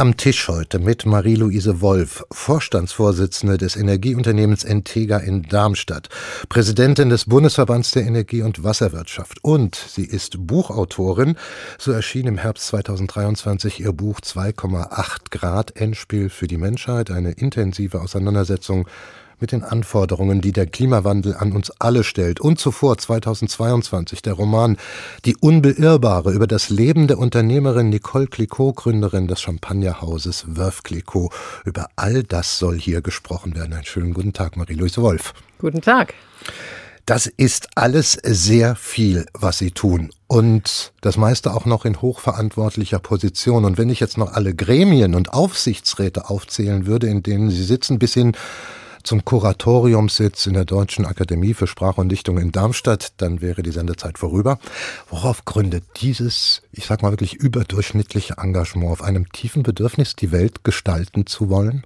am Tisch heute mit Marie-Louise Wolf, Vorstandsvorsitzende des Energieunternehmens Entega in Darmstadt, Präsidentin des Bundesverbands der Energie- und Wasserwirtschaft und sie ist Buchautorin. So erschien im Herbst 2023 ihr Buch 2,8 Grad Endspiel für die Menschheit, eine intensive Auseinandersetzung mit den Anforderungen, die der Klimawandel an uns alle stellt. Und zuvor 2022 der Roman Die Unbeirrbare über das Leben der Unternehmerin Nicole Clicquot, Gründerin des Champagnerhauses Wörf Clicquot. Über all das soll hier gesprochen werden. Einen schönen guten Tag, Marie-Louise Wolf. Guten Tag. Das ist alles sehr viel, was Sie tun. Und das meiste auch noch in hochverantwortlicher Position. Und wenn ich jetzt noch alle Gremien und Aufsichtsräte aufzählen würde, in denen Sie sitzen, bis hin zum Kuratoriumssitz in der Deutschen Akademie für Sprache und Dichtung in Darmstadt, dann wäre die Sendezeit vorüber. Worauf gründet dieses, ich sag mal wirklich überdurchschnittliche Engagement auf einem tiefen Bedürfnis, die Welt gestalten zu wollen?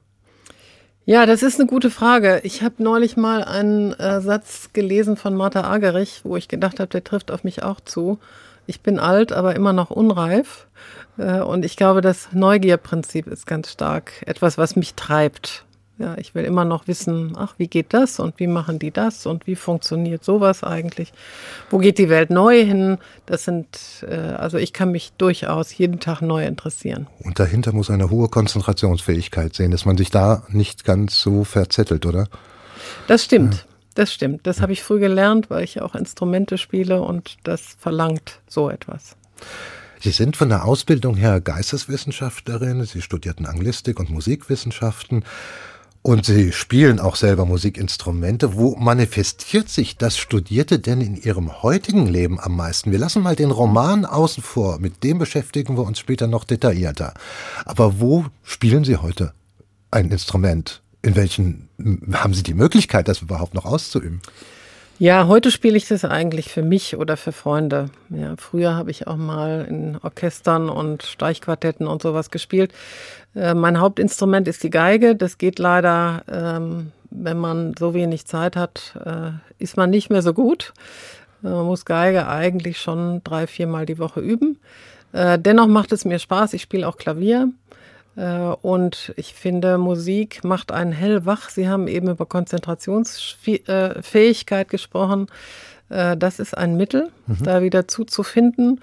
Ja, das ist eine gute Frage. Ich habe neulich mal einen äh, Satz gelesen von Martha Agerich, wo ich gedacht habe, der trifft auf mich auch zu. Ich bin alt, aber immer noch unreif. Äh, und ich glaube, das Neugierprinzip ist ganz stark etwas, was mich treibt. Ja, ich will immer noch wissen, ach, wie geht das und wie machen die das und wie funktioniert sowas eigentlich? Wo geht die Welt neu hin? Das sind, äh, also ich kann mich durchaus jeden Tag neu interessieren. Und dahinter muss eine hohe Konzentrationsfähigkeit sehen, dass man sich da nicht ganz so verzettelt, oder? Das stimmt. Ja. Das stimmt. Das habe ich früh gelernt, weil ich auch Instrumente spiele und das verlangt so etwas. Sie sind von der Ausbildung her Geisteswissenschaftlerin. Sie studierten Anglistik und Musikwissenschaften. Und Sie spielen auch selber Musikinstrumente. Wo manifestiert sich das Studierte denn in Ihrem heutigen Leben am meisten? Wir lassen mal den Roman außen vor. Mit dem beschäftigen wir uns später noch detaillierter. Aber wo spielen Sie heute ein Instrument? In welchen haben Sie die Möglichkeit, das überhaupt noch auszuüben? Ja, heute spiele ich das eigentlich für mich oder für Freunde. Ja, früher habe ich auch mal in Orchestern und Streichquartetten und sowas gespielt. Äh, mein Hauptinstrument ist die Geige. Das geht leider, ähm, wenn man so wenig Zeit hat, äh, ist man nicht mehr so gut. Äh, man muss Geige eigentlich schon drei, viermal die Woche üben. Äh, dennoch macht es mir Spaß. Ich spiele auch Klavier. Äh, und ich finde, Musik macht einen hellwach. Sie haben eben über Konzentrationsfähigkeit gesprochen. Äh, das ist ein Mittel, mhm. da wieder zuzufinden.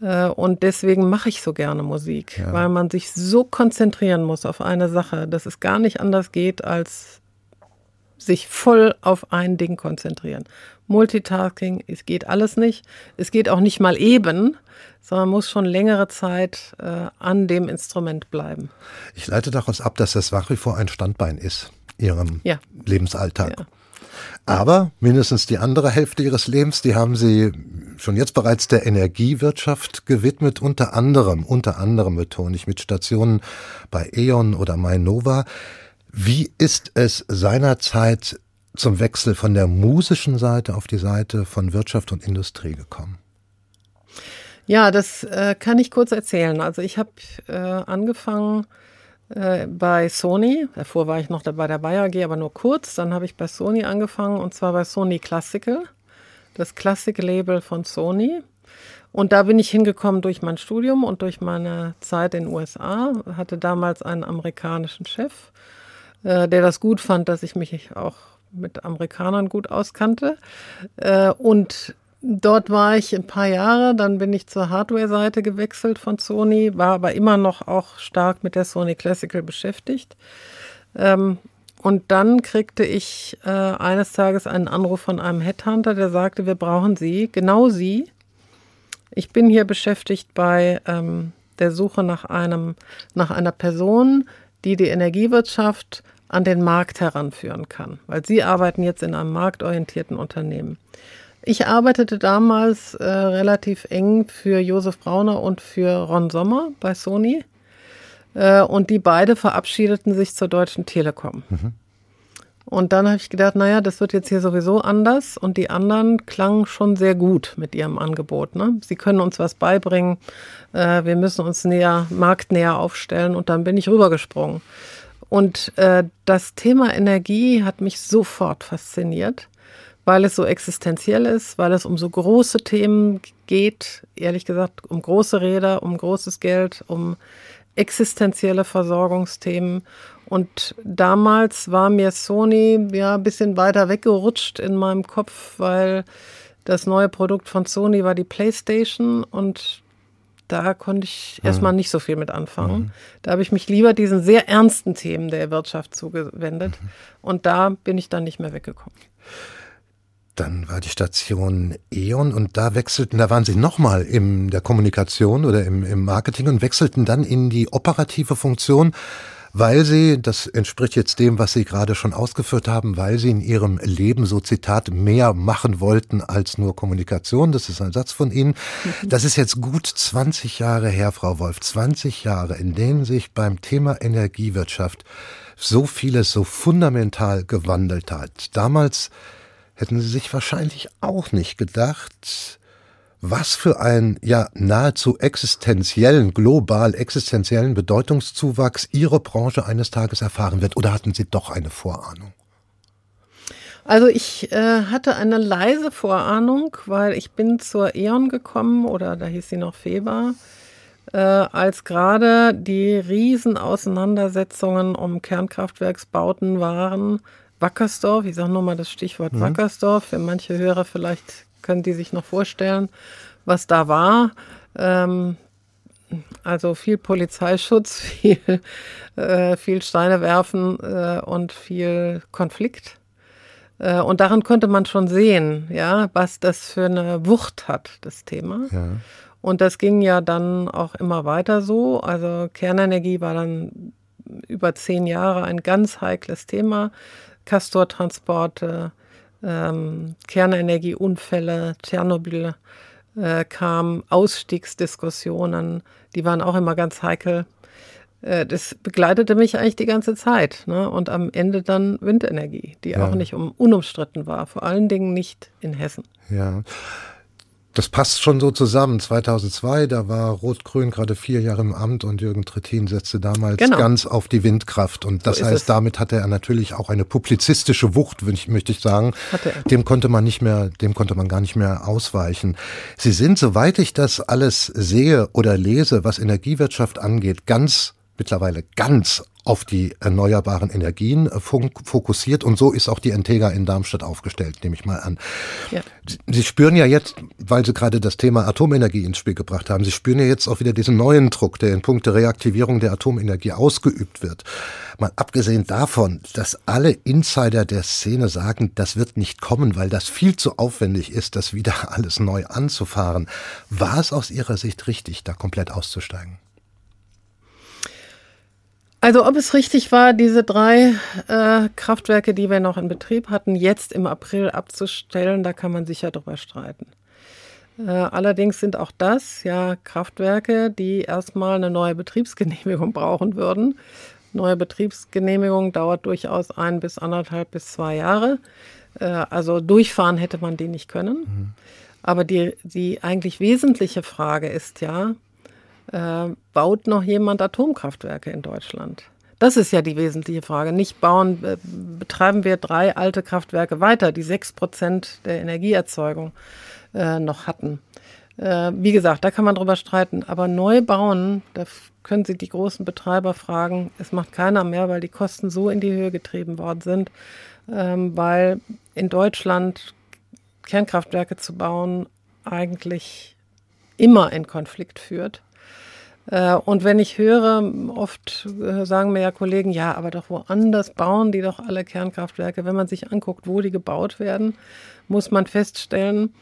Äh, und deswegen mache ich so gerne Musik, ja. weil man sich so konzentrieren muss auf eine Sache, dass es gar nicht anders geht, als sich voll auf ein Ding konzentrieren. Multitasking, es geht alles nicht. Es geht auch nicht mal eben, sondern muss schon längere Zeit äh, an dem Instrument bleiben. Ich leite daraus ab, dass das nach wie vor ein Standbein ist, Ihrem ja. Lebensalltag. Ja. Aber mindestens die andere Hälfte Ihres Lebens, die haben Sie schon jetzt bereits der Energiewirtschaft gewidmet, unter anderem, unter anderem betone ich, mit Stationen bei E.ON oder Mainova. Wie ist es seinerzeit zum Wechsel von der musischen Seite auf die Seite von Wirtschaft und Industrie gekommen? Ja, das äh, kann ich kurz erzählen. Also ich habe äh, angefangen äh, bei Sony. Davor war ich noch bei der Bayer AG, aber nur kurz. Dann habe ich bei Sony angefangen und zwar bei Sony Classical, das Classic-Label von Sony. Und da bin ich hingekommen durch mein Studium und durch meine Zeit in den USA. Hatte damals einen amerikanischen Chef, äh, der das gut fand, dass ich mich auch mit Amerikanern gut auskannte. Äh, und Dort war ich ein paar Jahre, dann bin ich zur Hardware-Seite gewechselt von Sony, war aber immer noch auch stark mit der Sony Classical beschäftigt. Ähm, und dann kriegte ich äh, eines Tages einen Anruf von einem Headhunter, der sagte, wir brauchen Sie, genau Sie. Ich bin hier beschäftigt bei ähm, der Suche nach einem, nach einer Person, die die Energiewirtschaft an den Markt heranführen kann, weil Sie arbeiten jetzt in einem marktorientierten Unternehmen. Ich arbeitete damals äh, relativ eng für Josef Brauner und für Ron Sommer bei Sony. Äh, und die beide verabschiedeten sich zur Deutschen Telekom. Mhm. Und dann habe ich gedacht, naja, das wird jetzt hier sowieso anders. Und die anderen klangen schon sehr gut mit ihrem Angebot. Ne? Sie können uns was beibringen. Äh, wir müssen uns näher, marktnäher aufstellen. Und dann bin ich rübergesprungen. Und äh, das Thema Energie hat mich sofort fasziniert, weil es so existenziell ist, weil es um so große Themen geht. Ehrlich gesagt, um große Räder, um großes Geld, um existenzielle Versorgungsthemen. Und damals war mir Sony ja ein bisschen weiter weggerutscht in meinem Kopf, weil das neue Produkt von Sony war die PlayStation und da konnte ich mhm. erstmal nicht so viel mit anfangen. Mhm. Da habe ich mich lieber diesen sehr ernsten Themen der Wirtschaft zugewendet mhm. und da bin ich dann nicht mehr weggekommen. Dann war die Station E.ON und da wechselten, da waren Sie nochmal in der Kommunikation oder im, im Marketing und wechselten dann in die operative Funktion, weil Sie, das entspricht jetzt dem, was Sie gerade schon ausgeführt haben, weil Sie in Ihrem Leben so Zitat mehr machen wollten als nur Kommunikation. Das ist ein Satz von Ihnen. Mhm. Das ist jetzt gut 20 Jahre her, Frau Wolf. 20 Jahre, in denen sich beim Thema Energiewirtschaft so vieles so fundamental gewandelt hat. Damals hätten sie sich wahrscheinlich auch nicht gedacht, was für einen ja nahezu existenziellen, global existenziellen Bedeutungszuwachs ihre Branche eines Tages erfahren wird. Oder hatten Sie doch eine Vorahnung? Also ich äh, hatte eine leise Vorahnung, weil ich bin zur E.ON gekommen oder da hieß sie noch Feber, äh, als gerade die Riesenauseinandersetzungen um Kernkraftwerksbauten waren Wackersdorf, ich sage nochmal das Stichwort mhm. Wackersdorf, für manche Hörer vielleicht können die sich noch vorstellen, was da war. Ähm, also viel Polizeischutz, viel, äh, viel Steine werfen äh, und viel Konflikt. Äh, und daran konnte man schon sehen, ja, was das für eine Wucht hat, das Thema. Ja. Und das ging ja dann auch immer weiter so. Also Kernenergie war dann über zehn Jahre ein ganz heikles Thema. Castortransporte, ähm, Kernenergieunfälle, Tschernobyl äh, kam, Ausstiegsdiskussionen, die waren auch immer ganz heikel. Äh, das begleitete mich eigentlich die ganze Zeit. Ne? Und am Ende dann Windenergie, die ja. auch nicht um, unumstritten war, vor allen Dingen nicht in Hessen. Ja. Das passt schon so zusammen. 2002, da war Rot-Grün gerade vier Jahre im Amt und Jürgen Trittin setzte damals genau. ganz auf die Windkraft. Und das so heißt, es. damit hatte er natürlich auch eine publizistische Wucht, möchte ich sagen. Dem konnte man nicht mehr, dem konnte man gar nicht mehr ausweichen. Sie sind, soweit ich das alles sehe oder lese, was Energiewirtschaft angeht, ganz mittlerweile ganz auf die erneuerbaren Energien äh, fokussiert und so ist auch die Entega in Darmstadt aufgestellt, nehme ich mal an. Ja. Sie spüren ja jetzt, weil Sie gerade das Thema Atomenergie ins Spiel gebracht haben, Sie spüren ja jetzt auch wieder diesen neuen Druck, der in puncto Reaktivierung der Atomenergie ausgeübt wird. Mal abgesehen davon, dass alle Insider der Szene sagen, das wird nicht kommen, weil das viel zu aufwendig ist, das wieder alles neu anzufahren. War es aus Ihrer Sicht richtig, da komplett auszusteigen? Also ob es richtig war, diese drei äh, Kraftwerke, die wir noch in Betrieb hatten, jetzt im April abzustellen, da kann man sicher drüber streiten. Äh, allerdings sind auch das ja Kraftwerke, die erstmal eine neue Betriebsgenehmigung brauchen würden. Neue Betriebsgenehmigung dauert durchaus ein bis anderthalb bis zwei Jahre. Äh, also durchfahren hätte man die nicht können. Mhm. Aber die, die eigentlich wesentliche Frage ist ja, äh, baut noch jemand Atomkraftwerke in Deutschland? Das ist ja die wesentliche Frage. Nicht bauen, äh, betreiben wir drei alte Kraftwerke weiter, die sechs Prozent der Energieerzeugung äh, noch hatten. Äh, wie gesagt, da kann man drüber streiten. Aber neu bauen, da können Sie die großen Betreiber fragen. Es macht keiner mehr, weil die Kosten so in die Höhe getrieben worden sind, ähm, weil in Deutschland Kernkraftwerke zu bauen eigentlich immer in Konflikt führt und wenn ich höre, oft äh, sagen mir ja Kollegen, ja, aber doch woanders bauen die doch alle Kernkraftwerke. Wenn man sich anguckt, wo die gebaut werden, muss man feststellen,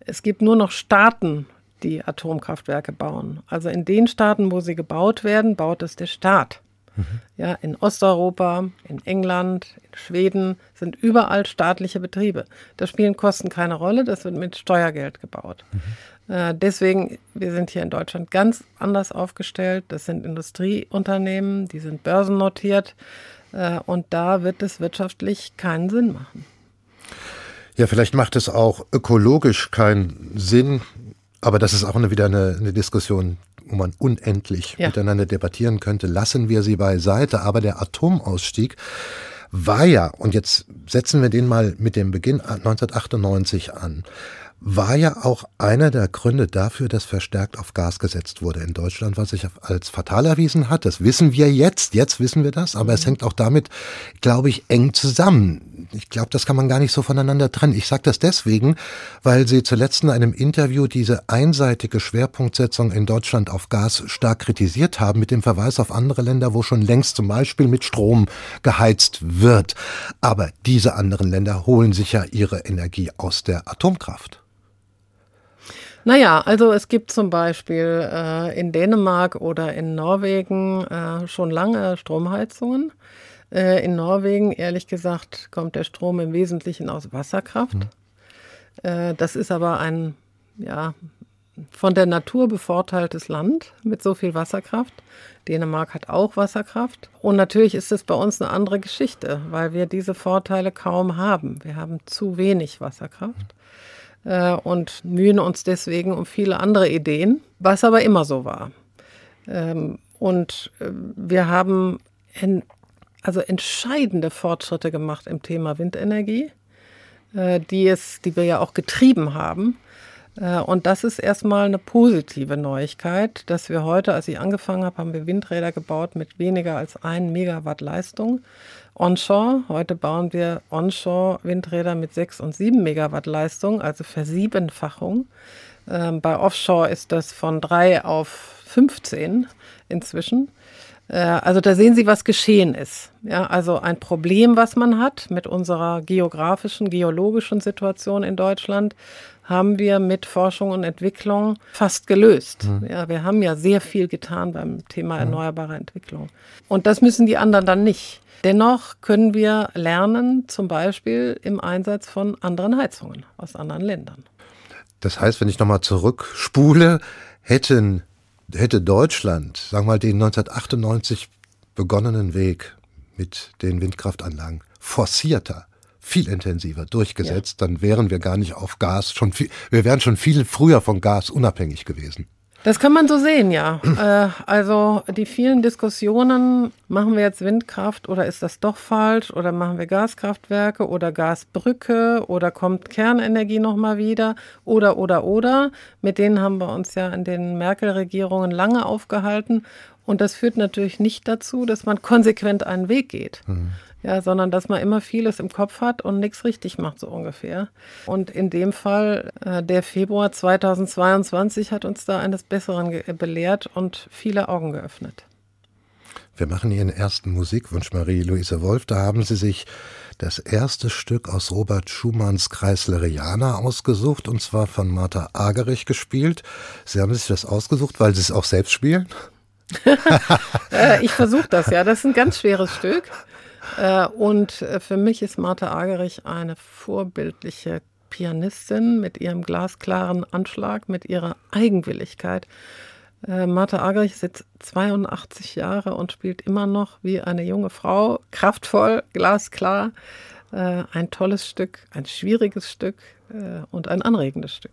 es gibt nur noch Staaten, die Atomkraftwerke bauen. Also in den Staaten, wo sie gebaut werden, baut es der Staat. Mhm. Ja, in Osteuropa, in England, in Schweden sind überall staatliche Betriebe. Da spielen Kosten keine Rolle, das wird mit Steuergeld gebaut. Mhm. Äh, deswegen, wir sind hier in Deutschland ganz anders aufgestellt. Das sind Industrieunternehmen, die sind börsennotiert. Äh, und da wird es wirtschaftlich keinen Sinn machen. Ja, vielleicht macht es auch ökologisch keinen Sinn, aber das ist auch eine, wieder eine, eine Diskussion, wo man unendlich ja. miteinander debattieren könnte. Lassen wir sie beiseite, aber der Atomausstieg war ja, und jetzt setzen wir den mal mit dem Beginn 1998 an, war ja auch einer der Gründe dafür, dass verstärkt auf Gas gesetzt wurde in Deutschland, was sich als fatal erwiesen hat. Das wissen wir jetzt, jetzt wissen wir das, aber es mhm. hängt auch damit, glaube ich, eng zusammen. Ich glaube, das kann man gar nicht so voneinander trennen. Ich sage das deswegen, weil Sie zuletzt in einem Interview diese einseitige Schwerpunktsetzung in Deutschland auf Gas stark kritisiert haben, mit dem Verweis auf andere Länder, wo schon längst zum Beispiel mit Strom geheizt wird. Aber diese anderen Länder holen sich ja ihre Energie aus der Atomkraft. Naja, also es gibt zum Beispiel äh, in Dänemark oder in Norwegen äh, schon lange Stromheizungen. Äh, in Norwegen, ehrlich gesagt, kommt der Strom im Wesentlichen aus Wasserkraft. Mhm. das ist aber ein, ja, von der Natur bevorteiltes Land mit so viel Wasserkraft. Dänemark hat auch Wasserkraft. Und natürlich ist es bei uns eine andere Geschichte, weil wir diese Vorteile kaum haben. Wir haben zu wenig Wasserkraft äh, und mühen uns deswegen um viele andere Ideen, was aber immer so war. Ähm, und äh, wir haben en, also entscheidende Fortschritte gemacht im Thema Windenergie, äh, die, es, die wir ja auch getrieben haben. Äh, und das ist erstmal eine positive Neuigkeit, dass wir heute, als ich angefangen habe, haben wir Windräder gebaut mit weniger als 1 Megawatt Leistung onshore. Heute bauen wir onshore Windräder mit 6 und 7 Megawatt Leistung, also Versiebenfachung. Ähm, bei Offshore ist das von 3 auf 15 inzwischen. Äh, also da sehen Sie, was geschehen ist. Ja, also ein Problem, was man hat mit unserer geografischen, geologischen Situation in Deutschland, haben wir mit Forschung und Entwicklung fast gelöst. Mhm. Ja, wir haben ja sehr viel getan beim Thema erneuerbare Entwicklung. Und das müssen die anderen dann nicht. Dennoch können wir lernen, zum Beispiel im Einsatz von anderen Heizungen aus anderen Ländern. Das heißt, wenn ich nochmal zurückspule, hätten, hätte Deutschland, sagen wir mal, den 1998 begonnenen Weg mit den Windkraftanlagen forcierter, viel intensiver durchgesetzt, ja. dann wären wir gar nicht auf Gas schon viel, wir wären schon viel früher von Gas unabhängig gewesen. Das kann man so sehen, ja. äh, also die vielen Diskussionen, machen wir jetzt Windkraft oder ist das doch falsch oder machen wir Gaskraftwerke oder Gasbrücke oder kommt Kernenergie nochmal wieder oder oder oder, mit denen haben wir uns ja in den Merkel-Regierungen lange aufgehalten und das führt natürlich nicht dazu, dass man konsequent einen Weg geht. Mhm ja, sondern dass man immer vieles im Kopf hat und nichts richtig macht, so ungefähr. Und in dem Fall, äh, der Februar 2022 hat uns da eines Besseren belehrt und viele Augen geöffnet. Wir machen Ihren ersten Musikwunsch, Marie-Louise Wolf. Da haben Sie sich das erste Stück aus Robert Schumanns Kreisleriana ausgesucht, und zwar von Martha Agerich gespielt. Sie haben sich das ausgesucht, weil Sie es auch selbst spielen? Äh, ich versuche das, ja. Das ist ein ganz schweres Stück. Äh, und äh, für mich ist Martha Agerich eine vorbildliche Pianistin mit ihrem glasklaren Anschlag, mit ihrer Eigenwilligkeit. Äh, Martha Agerich ist jetzt 82 Jahre und spielt immer noch wie eine junge Frau, kraftvoll, glasklar. Ein tolles Stück, ein schwieriges Stück und ein anregendes Stück.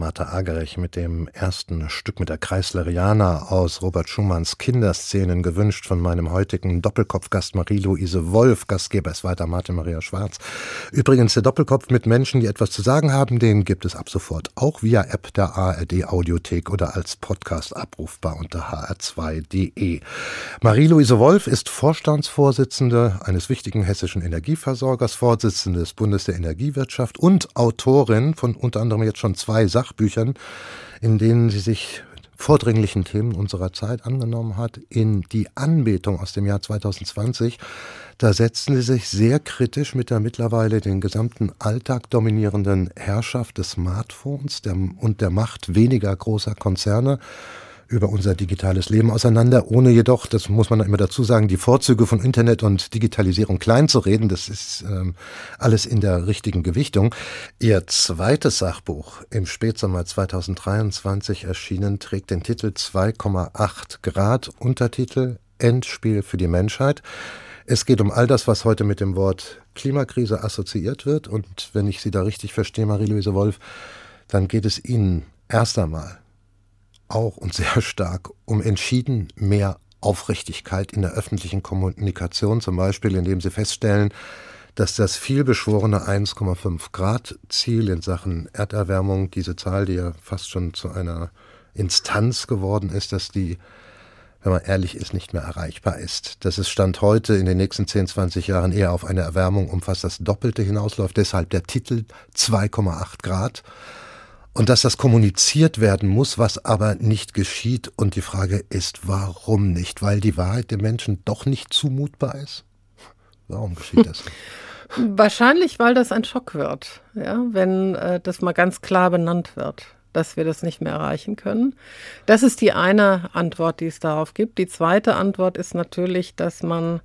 Martha Agerich mit dem ersten Stück mit der Kreisleriana aus Robert Schumanns Kinderszenen gewünscht von meinem heutigen Doppelkopfgast Marie-Louise Wolf. Gastgeber ist weiter Martin Maria Schwarz. Übrigens der Doppelkopf mit Menschen, die etwas zu sagen haben, den gibt es ab sofort auch via App der ARD Audiothek oder als Podcast abrufbar unter hr2.de. Marie-Louise Wolf ist Vorstandsvorsitzende eines wichtigen hessischen Energieversorgers, Vorsitzende des Bundes der Energiewirtschaft und Autorin von unter anderem jetzt schon zwei Sachbüchern, in denen sie sich vordringlichen Themen unserer Zeit angenommen hat. In die Anbetung aus dem Jahr 2020, da setzten sie sich sehr kritisch mit der mittlerweile den gesamten Alltag dominierenden Herrschaft des Smartphones und der Macht weniger großer Konzerne über unser digitales Leben auseinander, ohne jedoch, das muss man immer dazu sagen, die Vorzüge von Internet und Digitalisierung klein zu reden. Das ist ähm, alles in der richtigen Gewichtung. Ihr zweites Sachbuch im Spätsommer 2023 erschienen trägt den Titel 2,8 Grad, Untertitel Endspiel für die Menschheit. Es geht um all das, was heute mit dem Wort Klimakrise assoziiert wird. Und wenn ich Sie da richtig verstehe, Marie-Louise Wolf, dann geht es Ihnen erst einmal auch und sehr stark um entschieden mehr Aufrichtigkeit in der öffentlichen Kommunikation, zum Beispiel indem sie feststellen, dass das vielbeschworene 1,5 Grad Ziel in Sachen Erderwärmung, diese Zahl, die ja fast schon zu einer Instanz geworden ist, dass die, wenn man ehrlich ist, nicht mehr erreichbar ist. Dass es Stand heute in den nächsten 10, 20 Jahren eher auf eine Erwärmung um fast das Doppelte hinausläuft. Deshalb der Titel 2,8 Grad und dass das kommuniziert werden muss, was aber nicht geschieht. Und die Frage ist, warum nicht? Weil die Wahrheit dem Menschen doch nicht zumutbar ist? Warum geschieht das? Wahrscheinlich, weil das ein Schock wird, ja, wenn äh, das mal ganz klar benannt wird, dass wir das nicht mehr erreichen können. Das ist die eine Antwort, die es darauf gibt. Die zweite Antwort ist natürlich, dass man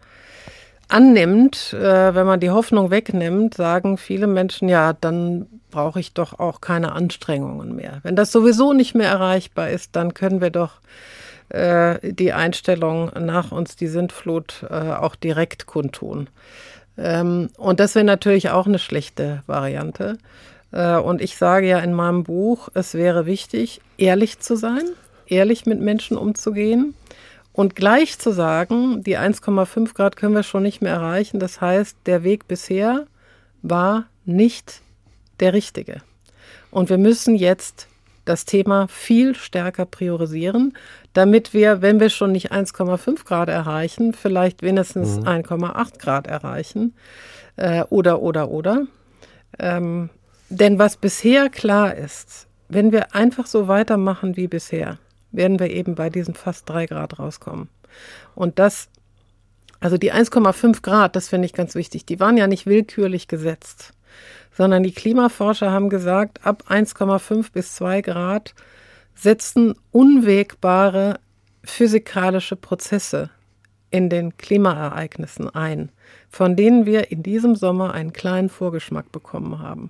annimmt, äh, wenn man die Hoffnung wegnimmt, sagen viele Menschen, ja, dann brauche ich doch auch keine Anstrengungen mehr. Wenn das sowieso nicht mehr erreichbar ist, dann können wir doch äh, die Einstellung nach uns die Sintflut äh, auch direkt kundtun. Ähm, und das wäre natürlich auch eine schlechte Variante. Äh, und ich sage ja in meinem Buch, es wäre wichtig, ehrlich zu sein, ehrlich mit Menschen umzugehen und gleich zu sagen, die 1,5 Grad können wir schon nicht mehr erreichen. Das heißt, der Weg bisher war nicht der richtige. Und wir müssen jetzt das Thema viel stärker priorisieren, damit wir, wenn wir schon nicht 1,5 Grad erreichen, vielleicht wenigstens mhm. 1,8 Grad erreichen. Äh, oder, oder, oder. Ähm, denn was bisher klar ist, wenn wir einfach so weitermachen wie bisher, werden wir eben bei diesen fast drei Grad rauskommen. Und das, also die 1,5 Grad, das finde ich ganz wichtig, die waren ja nicht willkürlich gesetzt, sondern die Klimaforscher haben gesagt, ab 1,5 bis 2 Grad setzen unwegbare physikalische Prozesse in den Klimaereignissen ein, von denen wir in diesem Sommer einen kleinen Vorgeschmack bekommen haben.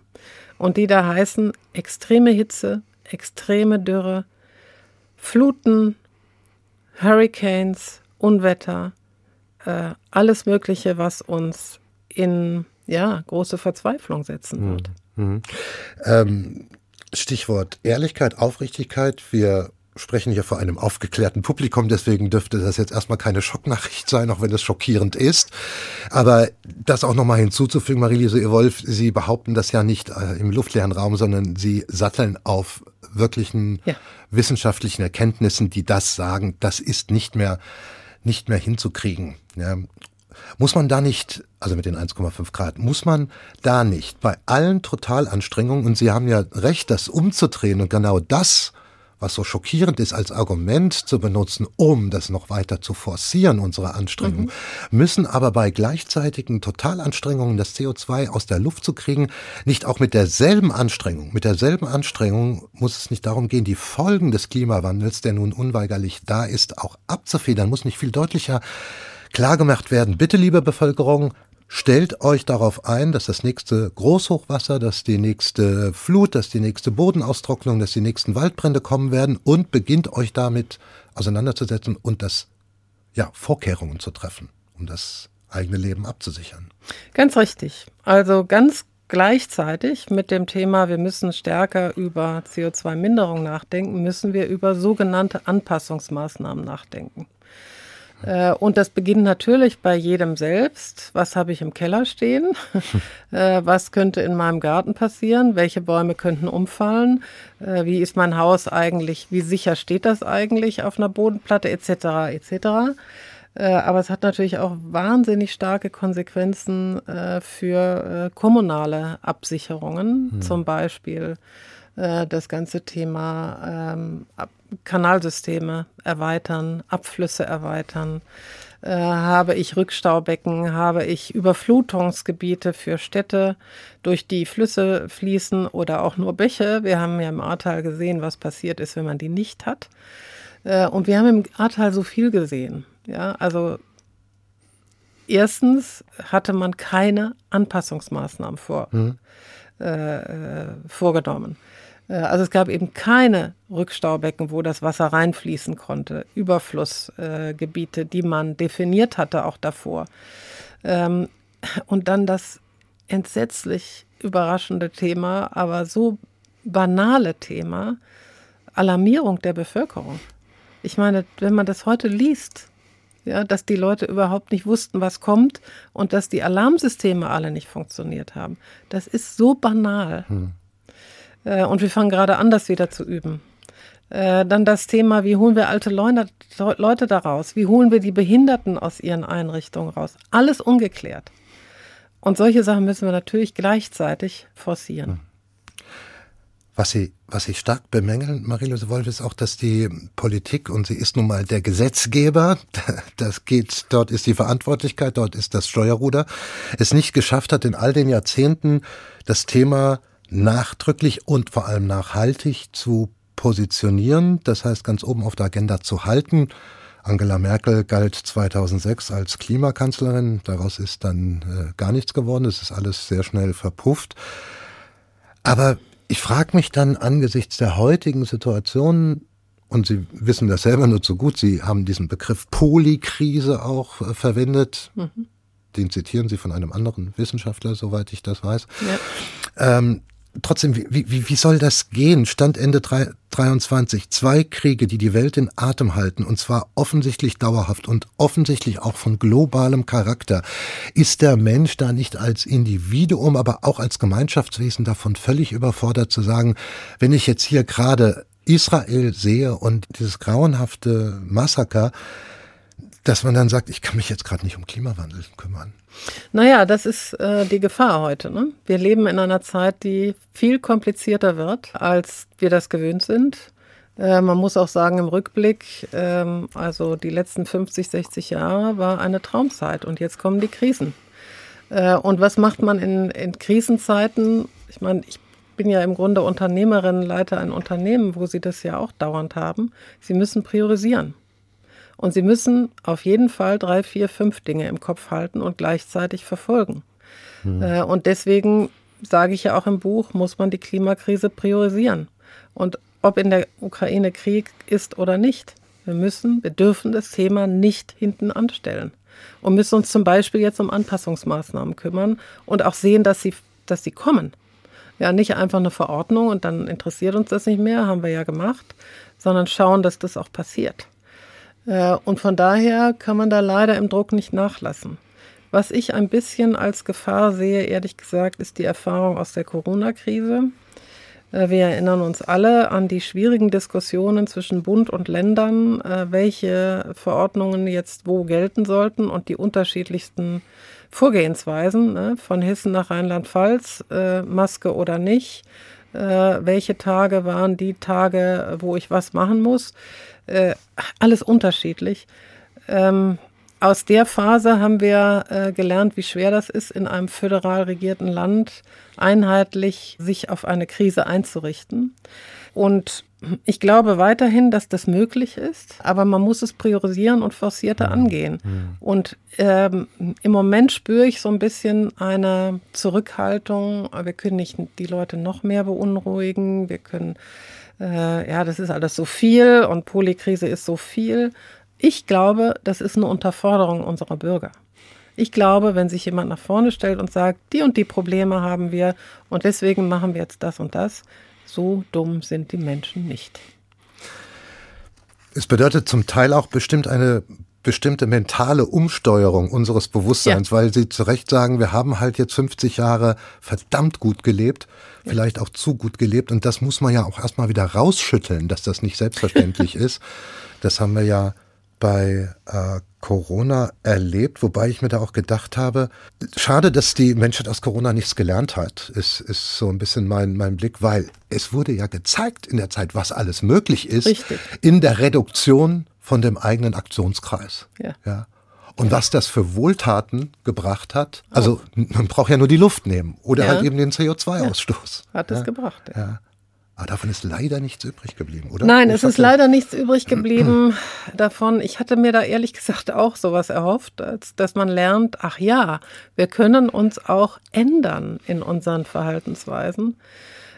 Und die da heißen extreme Hitze, extreme Dürre, Fluten, Hurricanes, Unwetter, äh, alles Mögliche, was uns in ja, große Verzweiflung setzen wird. Mhm. Ähm, Stichwort Ehrlichkeit, Aufrichtigkeit. Wir sprechen hier vor einem aufgeklärten Publikum, deswegen dürfte das jetzt erstmal keine Schocknachricht sein, auch wenn es schockierend ist. Aber das auch nochmal hinzuzufügen, Marie-Lise Wolf, Sie behaupten das ja nicht äh, im luftleeren Raum, sondern Sie satteln auf wirklichen ja. wissenschaftlichen Erkenntnissen, die das sagen, das ist nicht mehr, nicht mehr hinzukriegen. Ja. Muss man da nicht, also mit den 1,5 Grad, muss man da nicht bei allen Totalanstrengungen, und Sie haben ja recht, das umzudrehen und genau das was so schockierend ist, als Argument zu benutzen, um das noch weiter zu forcieren, unsere Anstrengungen, mhm. müssen aber bei gleichzeitigen Totalanstrengungen, das CO2 aus der Luft zu kriegen, nicht auch mit derselben Anstrengung, mit derselben Anstrengung muss es nicht darum gehen, die Folgen des Klimawandels, der nun unweigerlich da ist, auch abzufedern, muss nicht viel deutlicher klargemacht werden. Bitte, liebe Bevölkerung, Stellt euch darauf ein, dass das nächste Großhochwasser, dass die nächste Flut, dass die nächste Bodenaustrocknung, dass die nächsten Waldbrände kommen werden und beginnt euch damit auseinanderzusetzen und das, ja, Vorkehrungen zu treffen, um das eigene Leben abzusichern. Ganz richtig. Also ganz gleichzeitig mit dem Thema, wir müssen stärker über CO2-Minderung nachdenken, müssen wir über sogenannte Anpassungsmaßnahmen nachdenken. Äh, und das beginnt natürlich bei jedem selbst. Was habe ich im Keller stehen? Äh, was könnte in meinem Garten passieren? Welche Bäume könnten umfallen? Äh, wie ist mein Haus eigentlich? Wie sicher steht das eigentlich auf einer Bodenplatte etc. etc. Aber es hat natürlich auch wahnsinnig starke Konsequenzen für kommunale Absicherungen, hm. zum Beispiel das ganze Thema ähm, Kanalsysteme erweitern, Abflüsse erweitern. Äh, habe ich Rückstaubecken, habe ich Überflutungsgebiete für Städte, durch die Flüsse fließen oder auch nur Bäche. Wir haben ja im Ahrtal gesehen, was passiert ist, wenn man die nicht hat. Äh, und wir haben im Ahrtal so viel gesehen. Ja, also erstens hatte man keine Anpassungsmaßnahmen vor, mhm. äh, vorgenommen. Äh, also es gab eben keine Rückstaubecken, wo das Wasser reinfließen konnte, Überflussgebiete, äh, die man definiert hatte auch davor. Ähm, und dann das entsetzlich überraschende Thema, aber so banale Thema, Alarmierung der Bevölkerung. Ich meine, wenn man das heute liest, ja, dass die Leute überhaupt nicht wussten, was kommt und dass die Alarmsysteme alle nicht funktioniert haben, das ist so banal. Hm. Äh, und wir fangen gerade an, das wieder zu üben. Äh, dann das Thema, wie holen wir alte Leute, da raus? Wie holen wir die Behinderten aus ihren Einrichtungen raus? Alles ungeklärt. Und solche Sachen müssen wir natürlich gleichzeitig forcieren. Hm. Was Sie, was Sie stark bemängeln, Marie-Louise Wolf, ist auch, dass die Politik, und sie ist nun mal der Gesetzgeber, das geht, dort ist die Verantwortlichkeit, dort ist das Steuerruder, es nicht geschafft hat, in all den Jahrzehnten das Thema nachdrücklich und vor allem nachhaltig zu positionieren, das heißt ganz oben auf der Agenda zu halten. Angela Merkel galt 2006 als Klimakanzlerin, daraus ist dann äh, gar nichts geworden, es ist alles sehr schnell verpufft. Aber ich frage mich dann angesichts der heutigen Situation, und Sie wissen das selber nur zu gut, Sie haben diesen Begriff Polykrise auch äh, verwendet. Mhm. Den zitieren Sie von einem anderen Wissenschaftler, soweit ich das weiß. Ja. Ähm, trotzdem, wie, wie, wie soll das gehen? Stand Ende 23. Zwei Kriege, die die Welt in Atem halten, und zwar offensichtlich dauerhaft und offensichtlich auch von globalem Charakter. Ist der Mensch da nicht als Individuum, aber auch als Gemeinschaftswesen davon völlig überfordert zu sagen, wenn ich jetzt hier gerade Israel sehe und dieses grauenhafte Massaker, dass man dann sagt, ich kann mich jetzt gerade nicht um Klimawandel kümmern. Naja, das ist äh, die Gefahr heute. Ne? Wir leben in einer Zeit, die viel komplizierter wird, als wir das gewöhnt sind. Äh, man muss auch sagen, im Rückblick, ähm, also die letzten 50, 60 Jahre war eine Traumzeit und jetzt kommen die Krisen. Äh, und was macht man in, in Krisenzeiten? Ich meine, ich bin ja im Grunde Unternehmerin, leite ein Unternehmen, wo Sie das ja auch dauernd haben. Sie müssen priorisieren. Und Sie müssen auf jeden Fall drei, vier, fünf Dinge im Kopf halten und gleichzeitig verfolgen. Mhm. Und deswegen sage ich ja auch im Buch, muss man die Klimakrise priorisieren. Und ob in der Ukraine Krieg ist oder nicht, wir müssen, wir dürfen das Thema nicht hinten anstellen. Und müssen uns zum Beispiel jetzt um Anpassungsmaßnahmen kümmern und auch sehen, dass sie, dass sie kommen. Ja, nicht einfach eine Verordnung und dann interessiert uns das nicht mehr, haben wir ja gemacht, sondern schauen, dass das auch passiert. Äh, und von daher kann man da leider im Druck nicht nachlassen. Was ich ein bisschen als Gefahr sehe, ehrlich gesagt, ist die Erfahrung aus der Corona-Krise. Äh, wir erinnern uns alle an die schwierigen Diskussionen zwischen Bund und Ländern, äh, welche Verordnungen jetzt wo gelten sollten und die unterschiedlichsten Vorgehensweisen ne, von Hessen nach Rheinland-Pfalz, Maske oder nicht. Welche Tage waren die Tage, wo ich was machen muss? äh, alles unterschiedlich. Ähm, aus der Phase haben wir äh, gelernt, wie schwer das ist, in einem föderal regierten Land einheitlich sich auf eine Krise einzurichten. Und ich glaube weiterhin, dass das möglich ist, aber man muss es priorisieren und forcierter angehen. Mhm. Und ähm, im Moment spüre ich so ein bisschen eine Zurückhaltung. Wir können nicht die Leute noch mehr beunruhigen. Wir können äh, ja, das ist alles so viel und Polykrise ist so viel. Ich glaube, das ist eine Unterforderung unserer Bürger. Ich glaube, wenn sich jemand nach vorne stellt und sagt, die und die Probleme haben wir und deswegen machen wir jetzt das und das, so dumm sind die Menschen nicht. Es bedeutet zum Teil auch bestimmt eine bestimmte mentale Umsteuerung unseres Bewusstseins, ja. weil Sie zu Recht sagen, wir haben halt jetzt 50 Jahre verdammt gut gelebt, ja. vielleicht auch zu gut gelebt und das muss man ja auch erstmal wieder rausschütteln, dass das nicht selbstverständlich ist. Das haben wir ja bei äh, Corona erlebt, wobei ich mir da auch gedacht habe, schade, dass die Menschheit aus Corona nichts gelernt hat, ist, ist so ein bisschen mein, mein Blick, weil es wurde ja gezeigt in der Zeit, was alles möglich ist Richtig. in der Reduktion von dem eigenen Aktionskreis. Ja. ja. Und was das für Wohltaten gebracht hat, also oh. man braucht ja nur die Luft nehmen oder ja. halt eben den CO2-Ausstoß. Ja, hat es gebracht. Ja. Aber davon ist leider nichts übrig geblieben, oder? Nein, ich es ist leider nichts übrig geblieben davon. Ich hatte mir da ehrlich gesagt auch sowas erhofft, als dass man lernt, ach ja, wir können uns auch ändern in unseren Verhaltensweisen.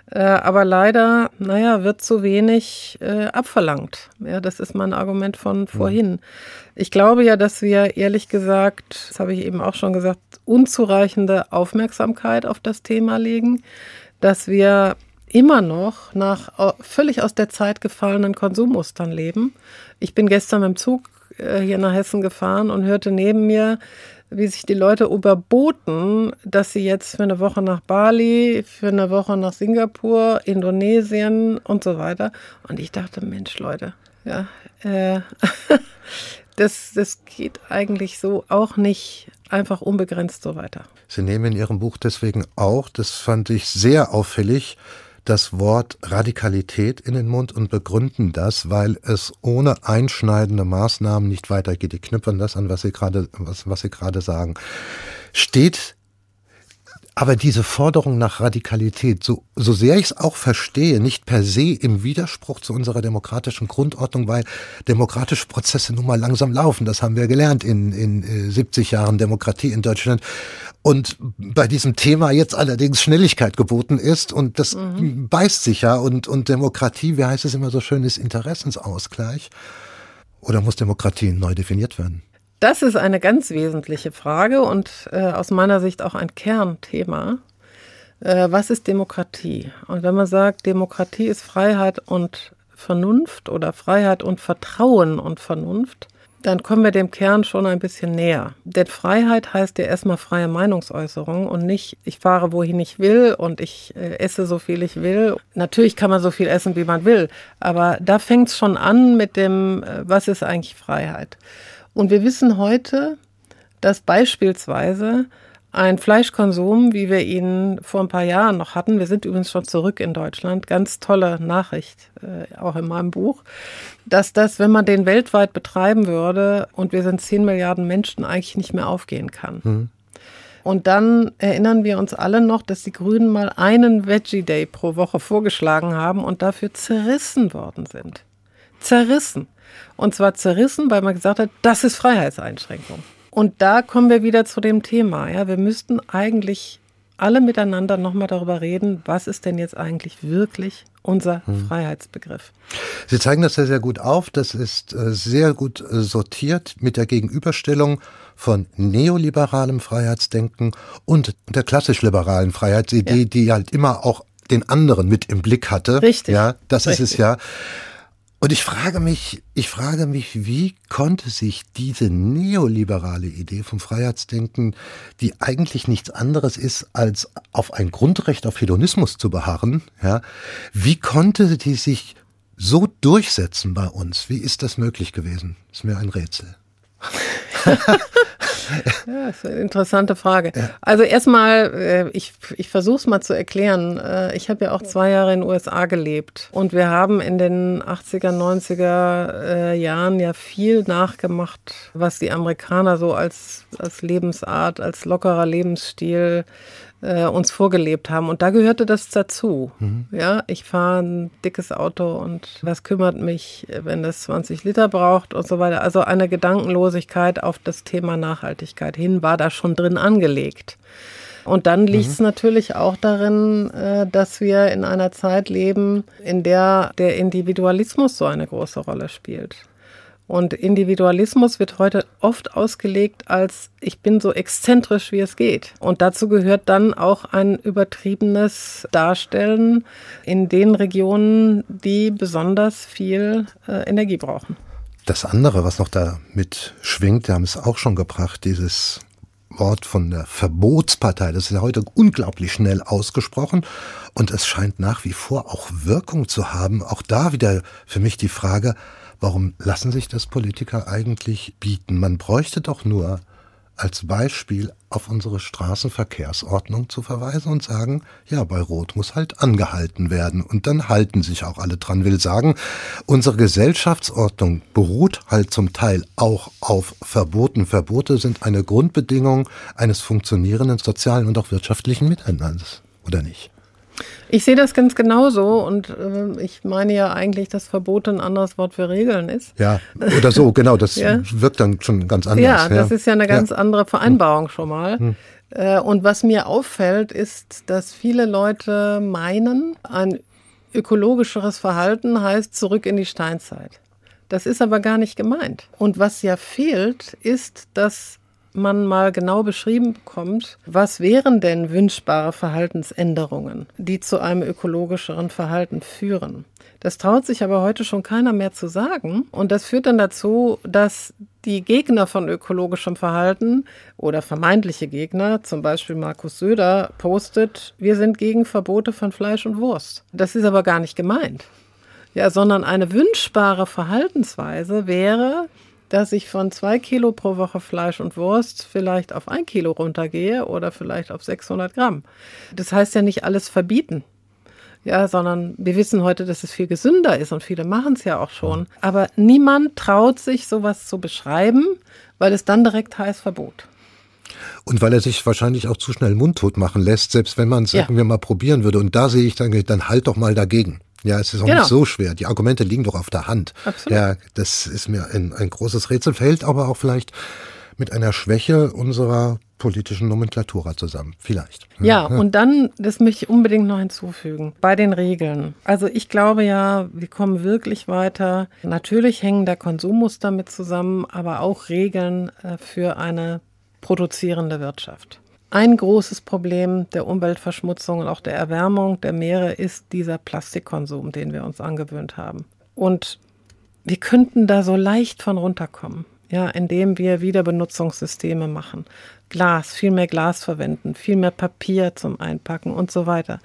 Äh, aber leider, naja, wird zu wenig äh, abverlangt. Ja, das ist mein Argument von mhm. vorhin. Ich glaube ja, dass wir ehrlich gesagt, das habe ich eben auch schon gesagt, unzureichende Aufmerksamkeit auf das Thema legen, dass wir immer noch nach völlig aus der Zeit gefallenen Konsummustern leben. Ich bin gestern mit dem Zug äh, hier nach Hessen gefahren und hörte neben mir wie sich die Leute überboten, dass sie jetzt für eine Woche nach Bali, für eine Woche nach Singapur, Indonesien und so weiter. Und ich dachte, Mensch, Leute, ja, äh, das, das geht eigentlich so auch nicht einfach unbegrenzt so weiter. Sie nehmen in Ihrem Buch deswegen auch, das fand ich sehr auffällig, das Wort Radikalität in den Mund und begründen das, weil es ohne einschneidende Maßnahmen nicht weitergeht. Die knüpfen das an, was Sie gerade, was, was Sie gerade sagen. Steht aber diese Forderung nach Radikalität, so, so sehr ich es auch verstehe, nicht per se im Widerspruch zu unserer demokratischen Grundordnung, weil demokratische Prozesse nun mal langsam laufen. Das haben wir gelernt in, in 70 äh, Jahren Demokratie in Deutschland. Und bei diesem Thema jetzt allerdings Schnelligkeit geboten ist und das mhm. beißt sich ja und, und Demokratie, wie heißt es immer so schön, ist Interessensausgleich. Oder muss Demokratie neu definiert werden? Das ist eine ganz wesentliche Frage und äh, aus meiner Sicht auch ein Kernthema. Äh, was ist Demokratie? Und wenn man sagt, Demokratie ist Freiheit und Vernunft oder Freiheit und Vertrauen und Vernunft, dann kommen wir dem Kern schon ein bisschen näher. Denn Freiheit heißt ja erstmal freie Meinungsäußerung und nicht, ich fahre wohin ich will und ich äh, esse so viel ich will. Natürlich kann man so viel essen, wie man will, aber da fängt es schon an mit dem, äh, was ist eigentlich Freiheit? Und wir wissen heute, dass beispielsweise ein Fleischkonsum, wie wir ihn vor ein paar Jahren noch hatten, wir sind übrigens schon zurück in Deutschland, ganz tolle Nachricht, äh, auch in meinem Buch, dass das, wenn man den weltweit betreiben würde und wir sind 10 Milliarden Menschen, eigentlich nicht mehr aufgehen kann. Mhm. Und dann erinnern wir uns alle noch, dass die Grünen mal einen Veggie Day pro Woche vorgeschlagen haben und dafür zerrissen worden sind. Zerrissen. Und zwar zerrissen, weil man gesagt hat, das ist Freiheitseinschränkung. Und da kommen wir wieder zu dem Thema. Ja, wir müssten eigentlich alle miteinander nochmal darüber reden, was ist denn jetzt eigentlich wirklich unser hm. Freiheitsbegriff. Sie zeigen das sehr, sehr gut auf. Das ist äh, sehr gut äh, sortiert mit der Gegenüberstellung von neoliberalem Freiheitsdenken und der klassisch-liberalen Freiheitsidee, ja. die halt immer auch den anderen mit im Blick hatte. Richtig. Ja, das Richtig. ist es ja. Und ich frage mich, ich frage mich, wie konnte sich diese neoliberale Idee vom Freiheitsdenken, die eigentlich nichts anderes ist, als auf ein Grundrecht auf Hedonismus zu beharren, ja, wie konnte die sich so durchsetzen bei uns? Wie ist das möglich gewesen? ist mir ein Rätsel. Ja, das ist eine interessante Frage. Also erstmal, äh, ich, ich versuche es mal zu erklären. Äh, ich habe ja auch zwei Jahre in den USA gelebt und wir haben in den 80er, 90er äh, Jahren ja viel nachgemacht, was die Amerikaner so als, als Lebensart, als lockerer Lebensstil äh, uns vorgelebt haben. Und da gehörte das dazu. Mhm. Ja, ich fahre ein dickes Auto und was kümmert mich, wenn das 20 Liter braucht und so weiter. Also eine Gedankenlosigkeit auf das Thema Nachhaltigkeit hin war da schon drin angelegt. Und dann liegt es mhm. natürlich auch darin, äh, dass wir in einer Zeit leben, in der der Individualismus so eine große Rolle spielt. Und Individualismus wird heute oft ausgelegt als ich bin so exzentrisch, wie es geht. Und dazu gehört dann auch ein übertriebenes Darstellen in den Regionen, die besonders viel äh, Energie brauchen. Das andere, was noch da mit schwingt, wir haben es auch schon gebracht, dieses Wort von der Verbotspartei, das ist ja heute unglaublich schnell ausgesprochen und es scheint nach wie vor auch Wirkung zu haben. Auch da wieder für mich die Frage, warum lassen sich das Politiker eigentlich bieten? Man bräuchte doch nur als Beispiel auf unsere Straßenverkehrsordnung zu verweisen und sagen, ja, bei Rot muss halt angehalten werden. Und dann halten sich auch alle dran. Will sagen, unsere Gesellschaftsordnung beruht halt zum Teil auch auf Verboten. Verbote sind eine Grundbedingung eines funktionierenden sozialen und auch wirtschaftlichen Miteinanders, oder nicht? Ich sehe das ganz genauso und äh, ich meine ja eigentlich, dass Verbot ein anderes Wort für Regeln ist. Ja, oder so, genau, das ja. wirkt dann schon ganz anders. Ja, das ist ja eine ganz ja. andere Vereinbarung schon mal. Hm. Äh, und was mir auffällt, ist, dass viele Leute meinen, ein ökologischeres Verhalten heißt zurück in die Steinzeit. Das ist aber gar nicht gemeint. Und was ja fehlt, ist, dass man mal genau beschrieben bekommt, was wären denn wünschbare Verhaltensänderungen, die zu einem ökologischeren Verhalten führen. Das traut sich aber heute schon keiner mehr zu sagen. Und das führt dann dazu, dass die Gegner von ökologischem Verhalten oder vermeintliche Gegner, zum Beispiel Markus Söder, postet, wir sind gegen Verbote von Fleisch und Wurst. Das ist aber gar nicht gemeint. Ja, sondern eine wünschbare Verhaltensweise wäre, dass ich von zwei Kilo pro Woche Fleisch und Wurst vielleicht auf ein Kilo runtergehe oder vielleicht auf 600 Gramm. Das heißt ja nicht alles verbieten. Ja, sondern wir wissen heute, dass es viel gesünder ist und viele machen es ja auch schon. Aber niemand traut sich, sowas zu beschreiben, weil es dann direkt heißt Verbot. Und weil er sich wahrscheinlich auch zu schnell mundtot machen lässt, selbst wenn man es, ja. sagen wir mal, probieren würde. Und da sehe ich dann, dann halt doch mal dagegen. Ja, es ist auch genau. nicht so schwer. Die Argumente liegen doch auf der Hand. Absolut. Ja, das ist mir ein, ein großes Rätsel, fällt aber auch vielleicht mit einer Schwäche unserer politischen Nomenklatura zusammen. Vielleicht. Ja, ja, und dann, das möchte ich unbedingt noch hinzufügen, bei den Regeln. Also ich glaube ja, wir kommen wirklich weiter. Natürlich hängen der Konsummuster mit zusammen, aber auch Regeln äh, für eine produzierende Wirtschaft. Ein großes Problem der Umweltverschmutzung und auch der Erwärmung der Meere ist dieser Plastikkonsum, den wir uns angewöhnt haben. Und wir könnten da so leicht von runterkommen, ja, indem wir Wiederbenutzungssysteme machen. Glas, viel mehr Glas verwenden, viel mehr Papier zum Einpacken und so weiter.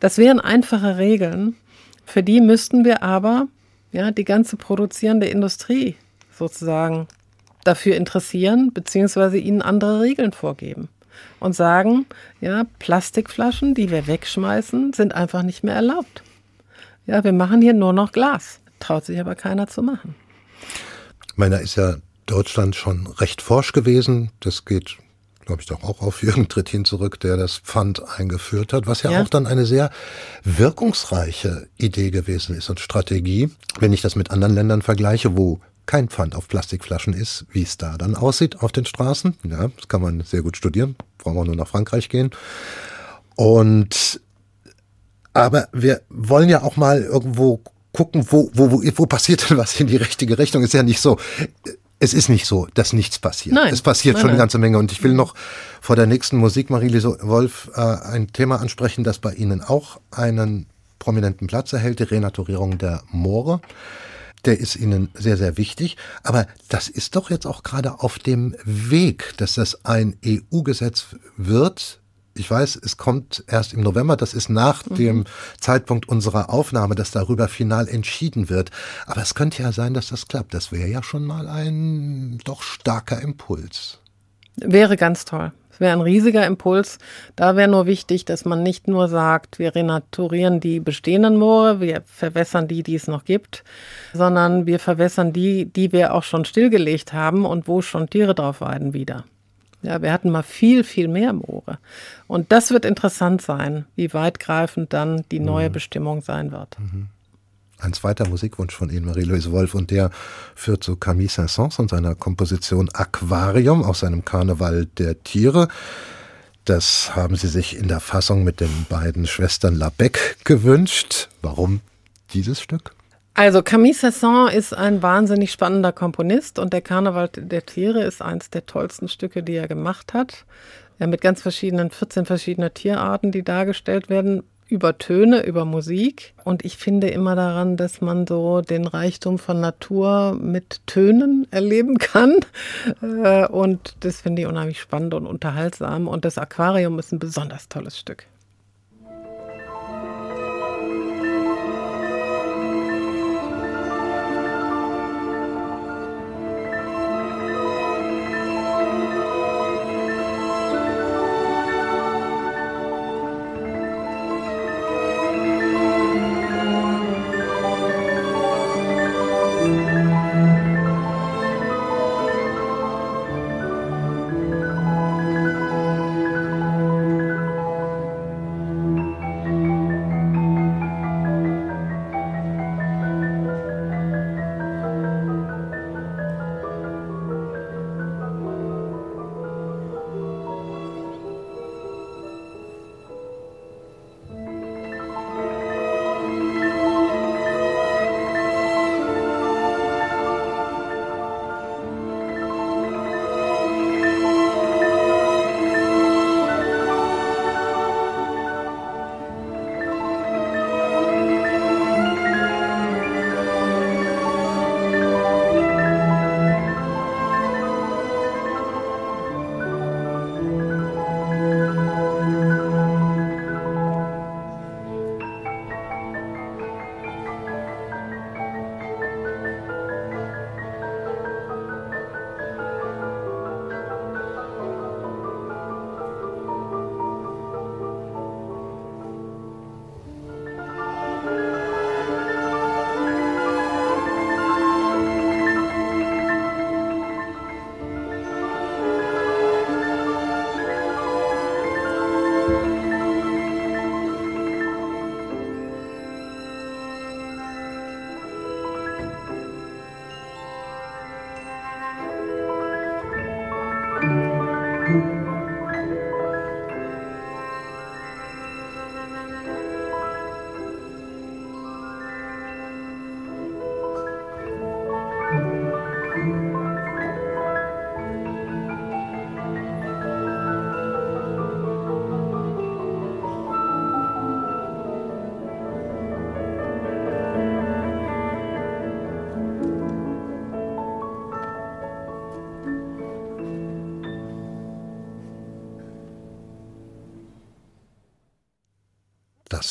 Das wären einfache Regeln. Für die müssten wir aber ja, die ganze produzierende Industrie sozusagen dafür interessieren, beziehungsweise ihnen andere Regeln vorgeben und sagen, ja, Plastikflaschen, die wir wegschmeißen, sind einfach nicht mehr erlaubt. Ja, wir machen hier nur noch Glas. Traut sich aber keiner zu machen. Meiner ist ja Deutschland schon recht forsch gewesen. Das geht, glaube ich, doch auch auf Jürgen Trittin zurück, der das Pfand eingeführt hat, was ja, ja, auch dann eine sehr wirkungsreiche Idee gewesen ist und Strategie. Wenn ich das mit anderen Ländern vergleiche, wo kein Pfand auf Plastikflaschen ist, wie es da dann aussieht auf den Straßen. Ja, das kann man sehr gut studieren. Brauchen wir nur nach Frankreich gehen. Und aber wir wollen ja auch mal irgendwo gucken, wo, wo, wo, wo passiert denn was in die richtige Richtung. Ist ja nicht so. Es ist nicht so, dass nichts passiert. Nein, es passiert nein, schon eine ganze Menge. Und ich will noch vor der nächsten Musik, Marie-Lise Wolf, äh, ein Thema ansprechen, das bei Ihnen auch einen prominenten Platz erhält, die Renaturierung der Moore der ist Ihnen sehr, sehr wichtig. Aber das ist doch jetzt auch gerade auf dem Weg, dass das ein EU-Gesetz wird. Ich weiß, es kommt erst im November, das ist nach mhm. dem Zeitpunkt unserer Aufnahme, dass darüber final entschieden wird. Aber es könnte ja sein, dass das klappt. Das wäre ja schon mal ein doch starker Impuls. Wäre ganz toll wäre ein riesiger Impuls. Da wäre nur wichtig, dass man nicht nur sagt, wir renaturieren die bestehenden Moore, wir verwässern die, die es noch gibt, sondern wir verwässern die, die wir auch schon stillgelegt haben und wo schon Tiere drauf weiden wieder. Ja, wir hatten mal viel, viel mehr Moore. Und das wird interessant sein, wie weitgreifend dann die neue mhm. Bestimmung sein wird. Mhm. Ein zweiter Musikwunsch von Ihnen, Marie-Louise Wolf, und der führt zu Camille Saint-Saëns und seiner Komposition Aquarium aus seinem Karneval der Tiere. Das haben Sie sich in der Fassung mit den beiden Schwestern Labec gewünscht. Warum dieses Stück? Also Camille Saint-Saëns ist ein wahnsinnig spannender Komponist und der Karneval der Tiere ist eines der tollsten Stücke, die er gemacht hat. Mit ganz verschiedenen, 14 verschiedener Tierarten, die dargestellt werden über Töne, über Musik. Und ich finde immer daran, dass man so den Reichtum von Natur mit Tönen erleben kann. Äh, und das finde ich unheimlich spannend und unterhaltsam. Und das Aquarium ist ein besonders tolles Stück.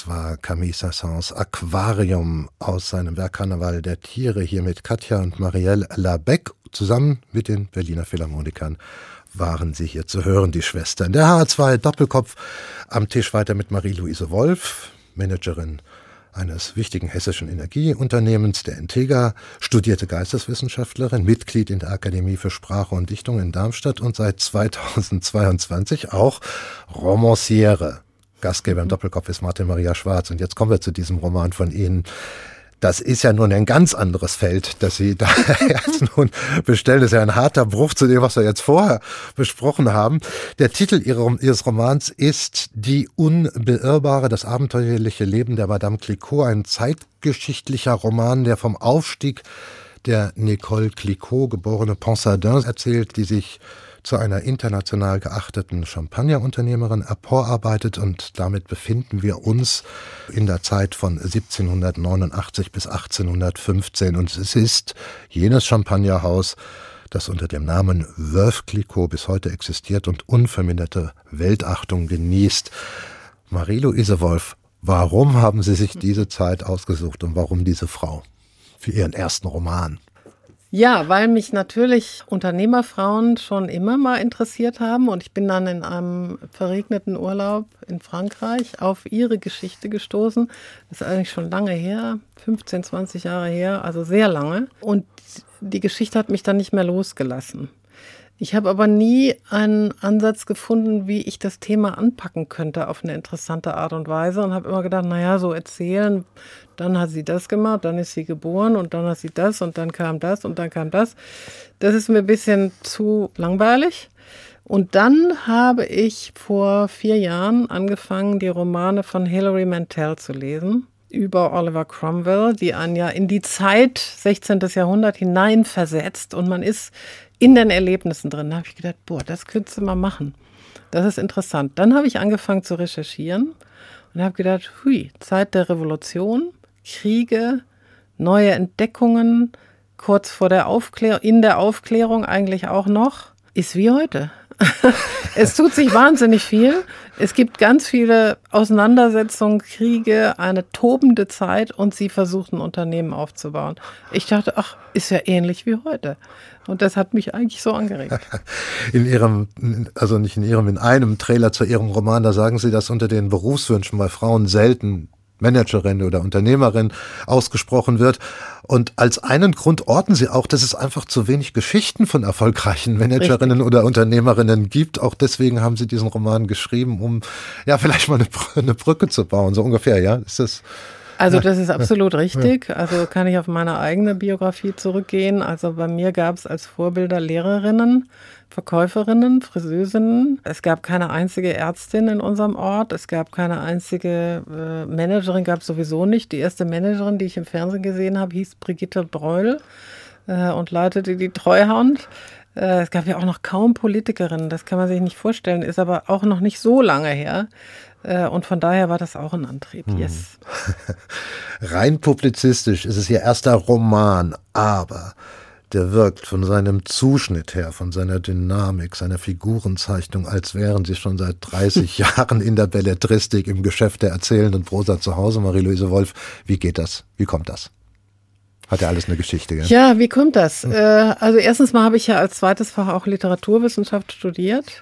War Camille Sassans Aquarium aus seinem Werk Karneval der Tiere hier mit Katja und Marielle Labec. Zusammen mit den Berliner Philharmonikern waren sie hier zu hören, die Schwestern. Der H2 Doppelkopf am Tisch weiter mit Marie-Louise Wolf, Managerin eines wichtigen hessischen Energieunternehmens, der Entega, studierte Geisteswissenschaftlerin, Mitglied in der Akademie für Sprache und Dichtung in Darmstadt und seit 2022 auch Romanciere. Gastgeber im Doppelkopf ist Martin Maria Schwarz. Und jetzt kommen wir zu diesem Roman von Ihnen. Das ist ja nun ein ganz anderes Feld, das Sie da jetzt nun bestellen. Das ist ja ein harter Bruch zu dem, was wir jetzt vorher besprochen haben. Der Titel Ihres Romans ist Die Unbeirrbare, das abenteuerliche Leben der Madame Clicquot, ein zeitgeschichtlicher Roman, der vom Aufstieg der Nicole Clicquot, geborene Pensadin, erzählt, die sich zu einer international geachteten Champagnerunternehmerin emporarbeitet und damit befinden wir uns in der Zeit von 1789 bis 1815 und es ist jenes Champagnerhaus, das unter dem Namen Veuve Clicquot bis heute existiert und unverminderte Weltachtung genießt. Marie-Louise Wolf, warum haben Sie sich diese Zeit ausgesucht und warum diese Frau für Ihren ersten Roman? Ja, weil mich natürlich Unternehmerfrauen schon immer mal interessiert haben und ich bin dann in einem verregneten Urlaub in Frankreich auf ihre Geschichte gestoßen. Das ist eigentlich schon lange her, 15, 20 Jahre her, also sehr lange. Und die Geschichte hat mich dann nicht mehr losgelassen. Ich habe aber nie einen Ansatz gefunden, wie ich das Thema anpacken könnte auf eine interessante Art und Weise und habe immer gedacht, naja, so erzählen, dann hat sie das gemacht, dann ist sie geboren und dann hat sie das und dann kam das und dann kam das. Das ist mir ein bisschen zu langweilig. Und dann habe ich vor vier Jahren angefangen, die Romane von Hilary Mantel zu lesen. über Oliver Cromwell, die einen ja in die Zeit 16. Jahrhundert hineinversetzt und man ist in den Erlebnissen drin. Da habe ich gedacht, boah, das könntest du mal machen. Das ist interessant. Dann habe ich angefangen zu recherchieren und habe gedacht, hui, Zeit der Revolution, Kriege, neue Entdeckungen, kurz vor der Aufklärung, in der Aufklärung eigentlich auch noch, ist wie heute. es tut sich wahnsinnig viel. Es gibt ganz viele Auseinandersetzungen, Kriege, eine tobende Zeit und sie versuchen Unternehmen aufzubauen. Ich dachte, ach, ist ja ähnlich wie heute. Und das hat mich eigentlich so angeregt. In Ihrem, also nicht in Ihrem, in einem Trailer zu Ihrem Roman, da sagen Sie, dass unter den Berufswünschen bei Frauen selten Managerin oder Unternehmerin ausgesprochen wird. Und als einen Grund orten sie auch, dass es einfach zu wenig Geschichten von erfolgreichen Managerinnen Richtig. oder Unternehmerinnen gibt. Auch deswegen haben sie diesen Roman geschrieben, um ja vielleicht mal eine, eine Brücke zu bauen, so ungefähr, ja? Ist das also das ist absolut richtig. Also kann ich auf meine eigene Biografie zurückgehen. Also bei mir gab es als Vorbilder Lehrerinnen, Verkäuferinnen, Friseusinnen. Es gab keine einzige Ärztin in unserem Ort. Es gab keine einzige äh, Managerin, gab es sowieso nicht. Die erste Managerin, die ich im Fernsehen gesehen habe, hieß Brigitte Breul äh, und leitete die Treuhand. Äh, es gab ja auch noch kaum Politikerinnen, das kann man sich nicht vorstellen, ist aber auch noch nicht so lange her. Äh, und von daher war das auch ein Antrieb, mhm. yes. Rein publizistisch ist es ihr erster Roman, aber der wirkt von seinem Zuschnitt her, von seiner Dynamik, seiner Figurenzeichnung, als wären sie schon seit 30 Jahren in der Belletristik im Geschäft der erzählenden Prosa zu Hause. Marie-Louise Wolf, wie geht das? Wie kommt das? Hat ja alles eine Geschichte, gell? Ja, wie kommt das? Hm. also erstens mal habe ich ja als zweites Fach auch Literaturwissenschaft studiert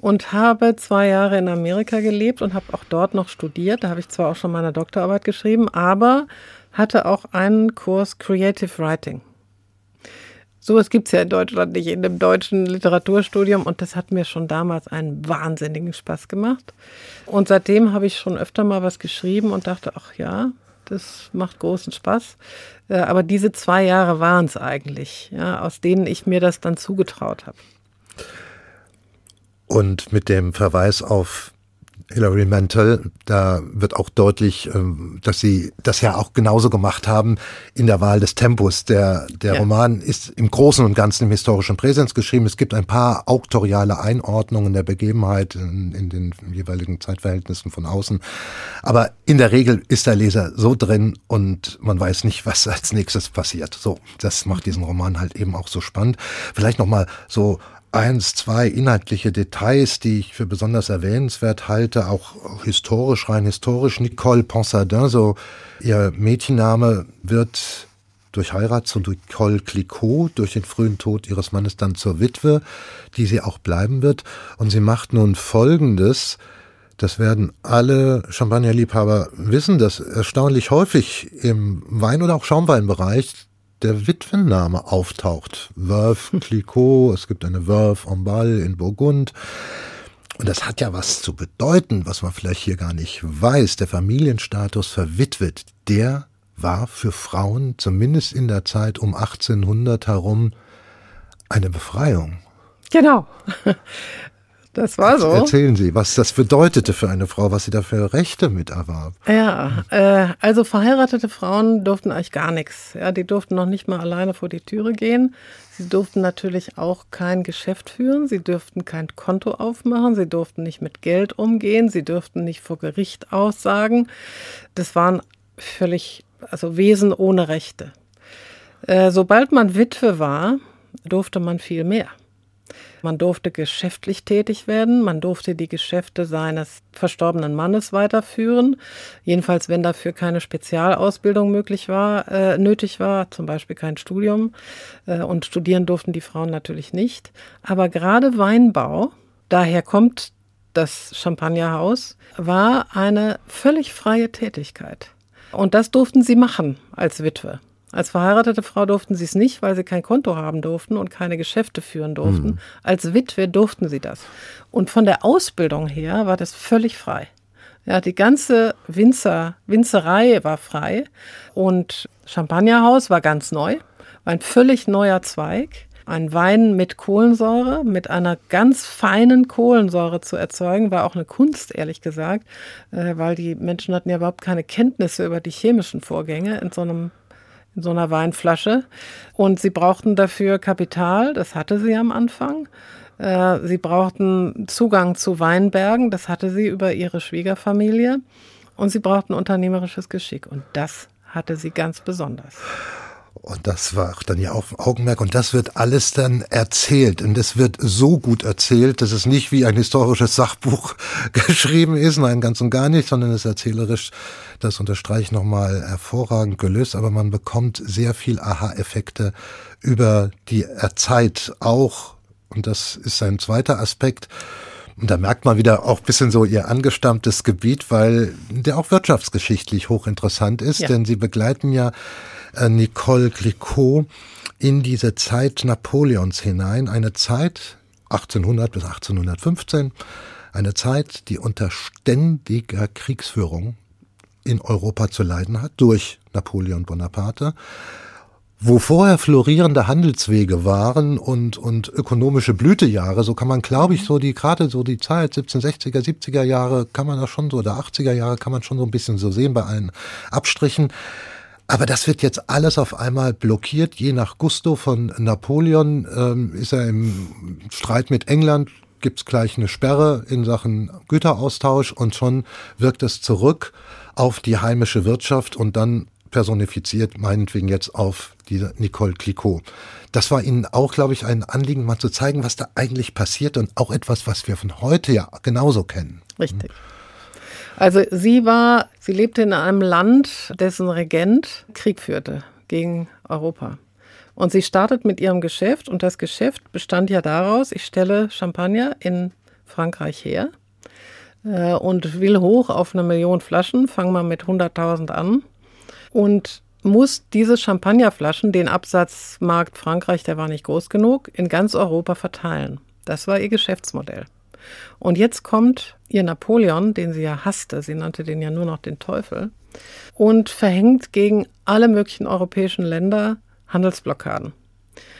und habe zwei Jahre in Amerika gelebt und habe auch dort noch studiert. Da habe ich zwar auch schon meine Doktorarbeit geschrieben, aber hatte auch einen Kurs Creative Writing. Sowas gibt es ja in Deutschland nicht in dem deutschen Literaturstudium und das hat mir schon damals einen wahnsinnigen Spaß gemacht. Und seitdem habe ich schon öfter mal was geschrieben und dachte, ach ja, das macht großen Spaß. Äh, aber diese zwei Jahre waren es eigentlich, ja, aus denen ich mir das dann zugetraut habe. Und mit dem Verweis auf Hilary Mantel, da wird auch deutlich, ähm, dass sie das ja auch genauso gemacht haben in der Wahl des Tempos. Der, der ja. Roman ist im Großen und Ganzen im historischen Präsens geschrieben. Es gibt ein paar auktoriale Einordnungen der Begebenheit in, in den jeweiligen Zeitverhältnissen von außen. Aber in der Regel ist der Leser so drin und man weiß nicht, was als nächstes passiert. So, das macht diesen Roman halt eben auch so spannend. Vielleicht nochmal so eins, zwei inhaltliche Details, die ich für besonders erwähnenswert halte, auch historisch, rein historisch. Nicole Ponsadin, so ihr Mädchenname, wird durch Heirat zu Nicole Clicquot, durch den frühen Tod ihres Mannes dann zur Witwe, die sie auch bleiben wird. Und sie macht nun Folgendes, das werden alle Champagnerliebhaber wissen, dass erstaunlich häufig im Wein- oder auch Schaumweinbereich der Witwenname auftaucht. Veuve Clicquot, es gibt eine Veuve en Ball in Burgund. Und das hat ja was zu bedeuten, was man vielleicht hier gar nicht weiß. Der Familienstatus verwitwet, der war für Frauen, zumindest in der Zeit um 1800 herum, eine Befreiung. Genau. Das war so. Erzählen Sie, was das bedeutete für eine Frau, was sie da für Rechte mit erwarb. Ja, äh, also verheiratete Frauen durften eigentlich gar nichts. Ja, die durften noch nicht mal alleine vor die Türe gehen. Sie durften natürlich auch kein Geschäft führen. Sie durften kein Konto aufmachen. Sie durften nicht mit Geld umgehen. Sie durften nicht vor Gericht aussagen. Das waren völlig, also Wesen ohne Rechte. Äh, sobald man Witwe war, durfte man viel mehr. Man durfte geschäftlich tätig werden, man durfte die Geschäfte seines verstorbenen Mannes weiterführen, jedenfalls wenn dafür keine Spezialausbildung möglich war, äh, nötig war, zum Beispiel kein Studium. Äh, und studieren durften die Frauen natürlich nicht. Aber gerade Weinbau, daher kommt das Champagnerhaus, war eine völlig freie Tätigkeit. Und das durften sie machen als Witwe. Als verheiratete Frau durften sie es nicht, weil sie kein Konto haben durften und keine Geschäfte führen durften. Mhm. Als Witwe durften sie das. Und von der Ausbildung her war das völlig frei. Ja, die ganze Winzer, Winzerei war frei und Champagnerhaus war ganz neu, war ein völlig neuer Zweig. Ein Wein mit Kohlensäure, mit einer ganz feinen Kohlensäure zu erzeugen, war auch eine Kunst, ehrlich gesagt, äh, weil die Menschen hatten ja überhaupt keine Kenntnisse über die chemischen Vorgänge in so einem in so einer Weinflasche. Und sie brauchten dafür Kapital, das hatte sie am Anfang. Äh, sie brauchten Zugang zu Weinbergen, das hatte sie über ihre Schwiegerfamilie. Und sie brauchten unternehmerisches Geschick. Und das hatte sie ganz besonders. Und das war dann ja auch Augenmerk. Und das wird alles dann erzählt. Und es wird so gut erzählt, dass es nicht wie ein historisches Sachbuch geschrieben ist. Nein, ganz und gar nicht, sondern es erzählerisch, das unterstreiche ich nochmal, hervorragend gelöst. Aber man bekommt sehr viel Aha-Effekte über die Zeit auch. Und das ist ein zweiter Aspekt. Und da merkt man wieder auch bisschen so ihr angestammtes Gebiet, weil der auch wirtschaftsgeschichtlich hochinteressant ist, ja. denn sie begleiten ja Nicole Clicquot in diese Zeit Napoleons hinein, eine Zeit 1800 bis 1815, eine Zeit, die unter ständiger Kriegsführung in Europa zu leiden hat durch Napoleon Bonaparte wo vorher florierende Handelswege waren und, und ökonomische Blütejahre, so kann man, glaube ich, so die, gerade so die Zeit 1760er, 70er Jahre, kann man das schon so, oder 80er Jahre kann man schon so ein bisschen so sehen bei allen Abstrichen. Aber das wird jetzt alles auf einmal blockiert, je nach Gusto von Napoleon. Ähm, ist er im Streit mit England, gibt's gleich eine Sperre in Sachen Güteraustausch und schon wirkt es zurück auf die heimische Wirtschaft und dann personifiziert, meinetwegen jetzt auf diese Nicole Clicquot. Das war Ihnen auch, glaube ich, ein Anliegen, mal zu zeigen, was da eigentlich passiert und auch etwas, was wir von heute ja genauso kennen. Richtig. Also sie war, sie lebte in einem Land, dessen Regent Krieg führte gegen Europa. Und sie startet mit ihrem Geschäft und das Geschäft bestand ja daraus, ich stelle Champagner in Frankreich her äh, und will hoch auf eine Million Flaschen, fangen wir mit 100.000 an und muss diese Champagnerflaschen, den Absatzmarkt Frankreich, der war nicht groß genug, in ganz Europa verteilen. Das war ihr Geschäftsmodell. Und jetzt kommt ihr Napoleon, den sie ja hasste, sie nannte den ja nur noch den Teufel, und verhängt gegen alle möglichen europäischen Länder Handelsblockaden.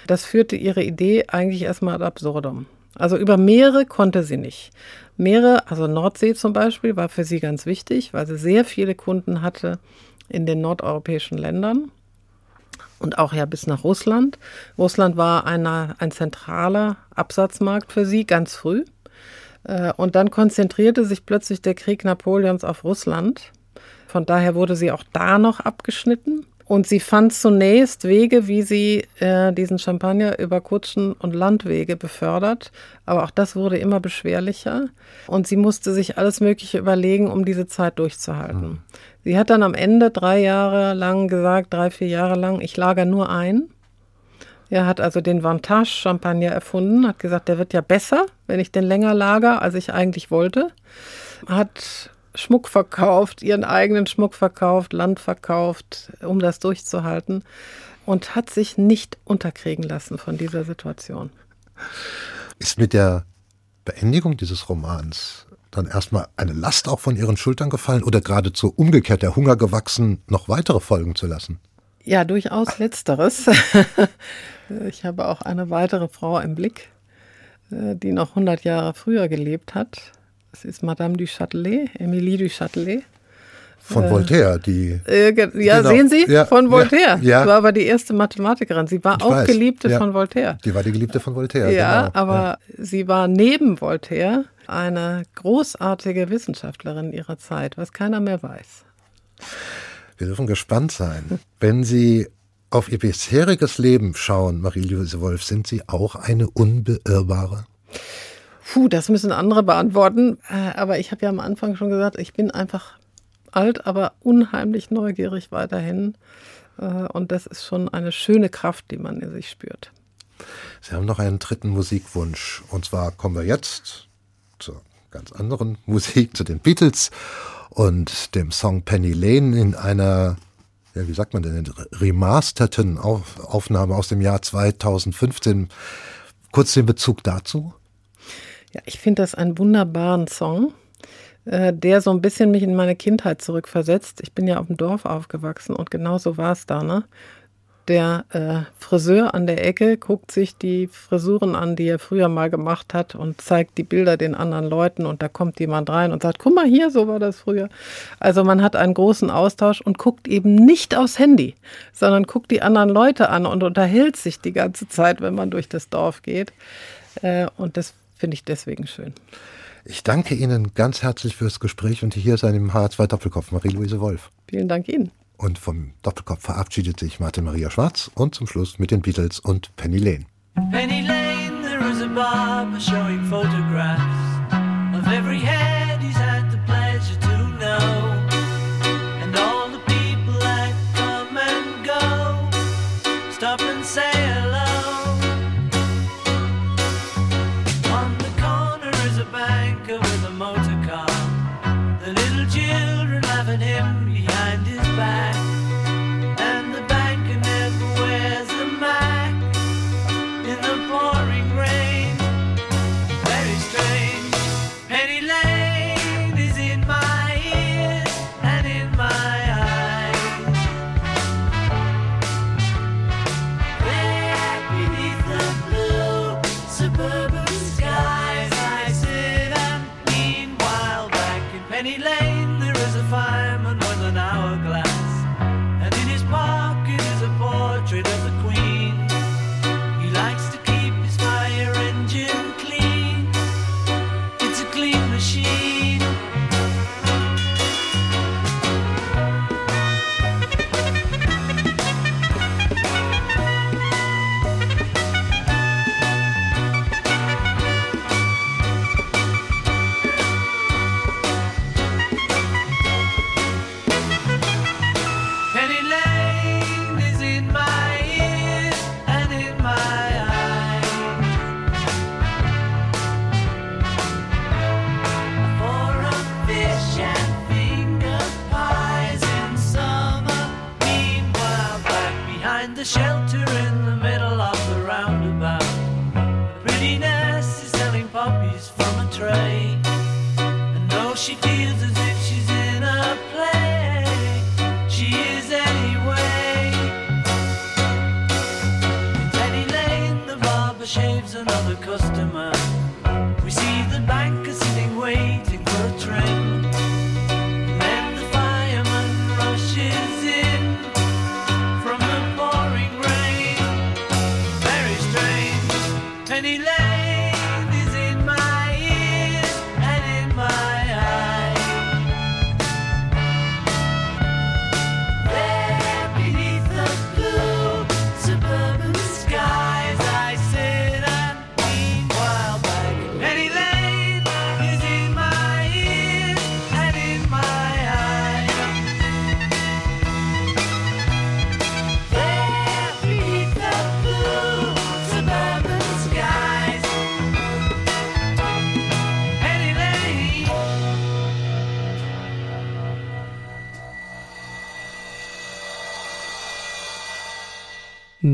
Das führte ihre Idee eigentlich erstmal ad absurdum. Also über Meere konnte sie nicht. Meere, also Nordsee zum Beispiel, war für sie ganz wichtig, weil sie sehr viele Kunden hatte, in den nordeuropäischen Ländern und auch ja bis nach Russland. Russland war eine, ein zentraler Absatzmarkt für sie ganz früh. Äh, und dann konzentrierte sich plötzlich der Krieg Napoleons auf Russland. Von daher wurde sie auch da noch abgeschnitten. Und sie fand zunächst Wege, wie sie äh, diesen Champagner über Kutschen und Landwege befördert. Aber auch das wurde immer beschwerlicher. Und sie musste sich alles Mögliche überlegen, um diese Zeit durchzuhalten. Mhm. Sie hat dann am Ende drei Jahre lang gesagt, drei, vier Jahre lang, ich lager nur ein. Er hat also den Vantage Champagner erfunden, hat gesagt, der wird ja besser, wenn ich den länger lager, als ich eigentlich wollte. Hat Schmuck verkauft, ihren eigenen Schmuck verkauft, Land verkauft, um das durchzuhalten und hat sich nicht unterkriegen lassen von dieser Situation. Ist mit der Beendigung dieses Romans dann erstmal eine Last auch von ihren Schultern gefallen oder geradezu umgekehrt der Hunger gewachsen, noch weitere Folgen zu lassen? Ja, durchaus letzteres. ich habe auch eine weitere Frau im Blick, äh, die noch 100 Jahre früher gelebt hat. Das ist Madame du Châtelet, Emilie du Châtelet. Von äh, Voltaire, die. Äh, ja, genau. sehen Sie? Ja, von Voltaire. Ja, ja. war aber die erste Mathematikerin. Sie war ich auch weiß. Geliebte ja. von Voltaire. Die war die Geliebte von Voltaire. Ja, genau. aber sie war neben Voltaire eine großartige Wissenschaftlerin ihrer Zeit, was keiner mehr weiß. Wir dürfen gespannt sein. Wenn Sie auf Ihr bisheriges Leben schauen, Marie-Louise Wolf, sind Sie auch eine unbeirrbare? Puh, das müssen andere beantworten. Äh, aber ich habe ja am Anfang schon gesagt, ich bin einfach alt, aber unheimlich neugierig weiterhin. Äh, und das ist schon eine schöne Kraft, die man in sich spürt. Sie haben noch einen dritten Musikwunsch. Und zwar kommen wir jetzt zur ganz anderen Musik, zu den Beatles und dem Song Penny Lane in einer, ja, wie sagt man denn, remasterten Aufnahme aus dem Jahr 2015. Kurz den Bezug dazu. Ja, ich finde das einen wunderbaren Song, äh, der so ein bisschen mich in meine Kindheit zurückversetzt. Ich bin ja auf dem Dorf aufgewachsen und genau so war es da, ne? Der äh, Friseur an der Ecke guckt sich die Frisuren an, die er früher mal gemacht hat und zeigt die Bilder den anderen Leuten und da kommt jemand rein und sagt, guck mal hier, so war das früher. Also man hat einen großen Austausch und guckt eben nicht aufs Handy, sondern guckt die anderen Leute an und unterhält sich die ganze Zeit, wenn man durch das Dorf geht. Äh, und das finde ich deswegen schön. Ich danke Ihnen ganz herzlich fürs Gespräch und hier ist einem H2 Doppelkopf Marie-Louise Wolf. Vielen Dank Ihnen. Und vom Doppelkopf verabschiedet sich Martin Maria Schwarz und zum Schluss mit den Beatles und Penny Lane. Penny Lane, there is a barber showing photographs of every head